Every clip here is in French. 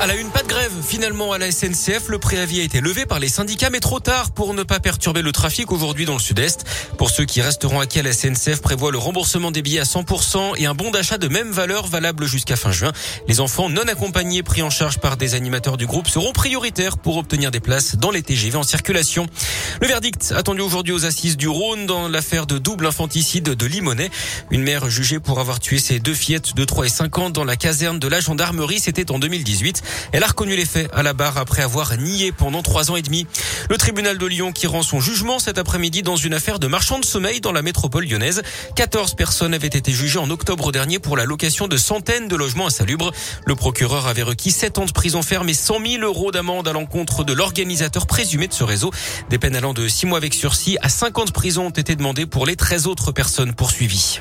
À la une, pas de grève. Finalement, à la SNCF, le préavis a été levé par les syndicats, mais trop tard pour ne pas perturber le trafic aujourd'hui dans le sud-est. Pour ceux qui resteront à quai, la SNCF prévoit le remboursement des billets à 100% et un bon d'achat de même valeur valable jusqu'à fin juin. Les enfants non accompagnés pris en charge par des animateurs du groupe seront prioritaires pour obtenir des places dans les TGV en circulation. Le verdict attendu aujourd'hui aux assises du Rhône dans l'affaire de double infanticide de Limonest. Une mère jugée pour avoir tué ses deux fillettes de 3 et 5 ans dans la caserne de la gendarmerie, c'était en 2018. Elle a reconnu les faits à la barre après avoir nié pendant trois ans et demi. Le tribunal de Lyon qui rend son jugement cet après-midi dans une affaire de marchand de sommeil dans la métropole lyonnaise. 14 personnes avaient été jugées en octobre dernier pour la location de centaines de logements insalubres. Le procureur avait requis 7 ans de prison ferme et 100 000 euros d'amende à l'encontre de l'organisateur présumé de ce réseau. Des peines allant de 6 mois avec sursis à 5 ans de prison ont été demandées pour les 13 autres personnes poursuivies.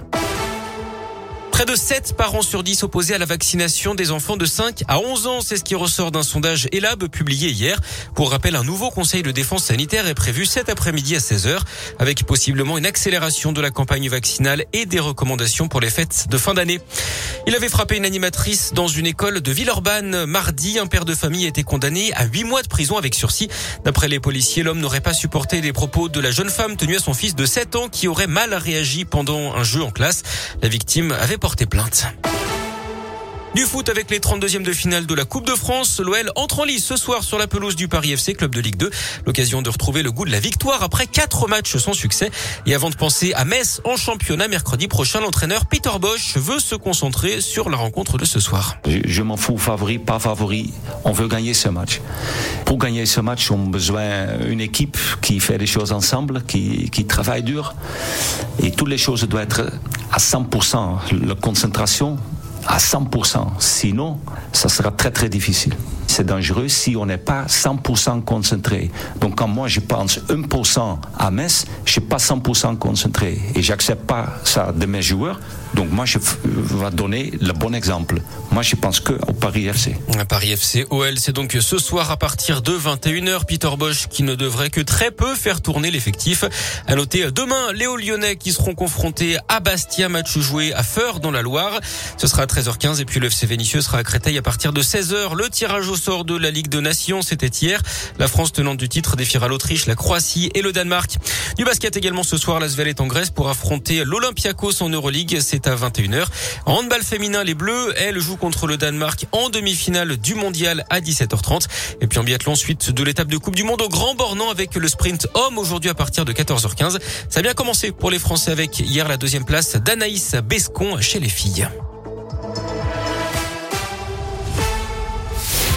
Près de 7 parents sur 10 opposés à la vaccination des enfants de 5 à 11 ans. C'est ce qui ressort d'un sondage ELAB publié hier. Pour rappel, un nouveau conseil de défense sanitaire est prévu cet après-midi à 16h avec possiblement une accélération de la campagne vaccinale et des recommandations pour les fêtes de fin d'année. Il avait frappé une animatrice dans une école de Villeurbanne. Mardi, un père de famille a été condamné à 8 mois de prison avec sursis. D'après les policiers, l'homme n'aurait pas supporté les propos de la jeune femme tenue à son fils de 7 ans qui aurait mal réagi pendant un jeu en classe. La victime avait porter plainte. Du foot avec les 32e de finale de la Coupe de France. L'OL entre en lice ce soir sur la pelouse du Paris FC, club de Ligue 2. L'occasion de retrouver le goût de la victoire après quatre matchs sans succès. Et avant de penser à Metz en championnat mercredi prochain, l'entraîneur Peter Bosch veut se concentrer sur la rencontre de ce soir. Je, m'en fous, favori, pas favori. On veut gagner ce match. Pour gagner ce match, on a besoin d'une équipe qui fait les choses ensemble, qui, qui travaille dur. Et toutes les choses doivent être à 100%. La concentration, à 100%. Sinon, ça sera très très difficile. C'est dangereux si on n'est pas 100% concentré. Donc quand moi je pense 1% à Metz, je suis pas 100% concentré et j'accepte pas ça de mes joueurs. Donc moi je vais donner le bon exemple. Moi je pense que au Paris FC. Paris FC OL, c'est donc ce soir à partir de 21h. Peter Bosch qui ne devrait que très peu faire tourner l'effectif. À noter demain les Lyonnais qui seront confrontés à Bastia, match joué à Feur dans la Loire. Ce sera à 13h15 et puis le FC Vénitieux sera à Créteil à partir de 16h. Le tirage au sort de la Ligue de Nations, c'était hier. La France tenante du titre défiera l'Autriche, la Croatie et le Danemark. Du basket également ce soir, la Svel est en Grèce pour affronter l'Olympiakos en Euroleague. C'est à 21h. En handball féminin, les Bleus, elles jouent contre le Danemark en demi-finale du mondial à 17h30. Et puis en biathlon, suite de l'étape de Coupe du Monde au Grand Bornand avec le sprint homme aujourd'hui à partir de 14h15. Ça a bien commencé pour les Français avec hier la deuxième place d'Anaïs Bescon chez les filles.